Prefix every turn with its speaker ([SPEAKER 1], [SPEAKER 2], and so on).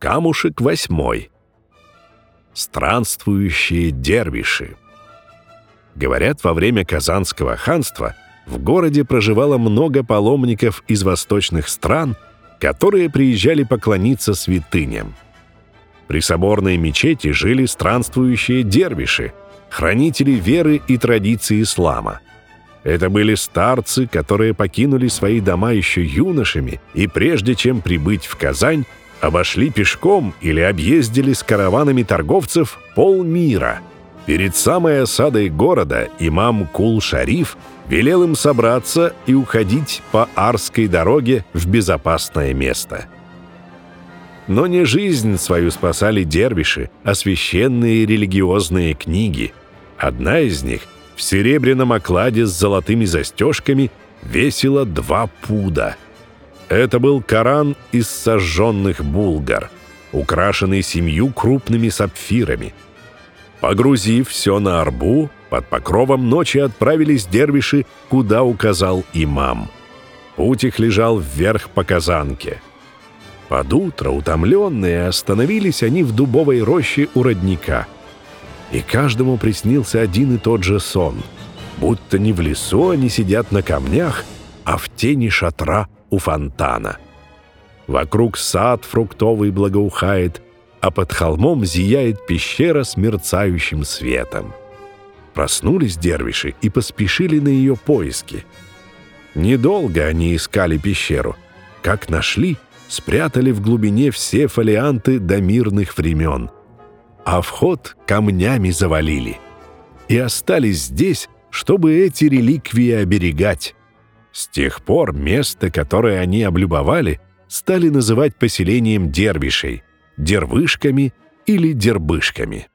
[SPEAKER 1] Камушек восьмой. Странствующие дервиши. Говорят, во время Казанского ханства в городе проживало много паломников из восточных стран, которые приезжали поклониться святыням. При соборной мечети жили странствующие дервиши, хранители веры и традиций ислама. Это были старцы, которые покинули свои дома еще юношами и прежде чем прибыть в Казань, обошли пешком или объездили с караванами торговцев полмира. Перед самой осадой города имам Кул-Шариф велел им собраться и уходить по Арской дороге в безопасное место. Но не жизнь свою спасали дервиши, а священные религиозные книги. Одна из них в серебряном окладе с золотыми застежками весила два пуда – это был Коран из сожженных булгар, украшенный семью крупными сапфирами. Погрузив все на арбу, под покровом ночи отправились дервиши, куда указал имам. Путь их лежал вверх по казанке. Под утро, утомленные, остановились они в дубовой роще у родника. И каждому приснился один и тот же сон, будто не в лесу они сидят на камнях, а в тени шатра у фонтана. Вокруг сад фруктовый благоухает, а под холмом зияет пещера с мерцающим светом. Проснулись дервиши и поспешили на ее поиски. Недолго они искали пещеру. Как нашли, спрятали в глубине все фолианты до мирных времен. А вход камнями завалили. И остались здесь, чтобы эти реликвии оберегать. С тех пор место, которое они облюбовали, стали называть поселением дервишей, дервышками или дербышками.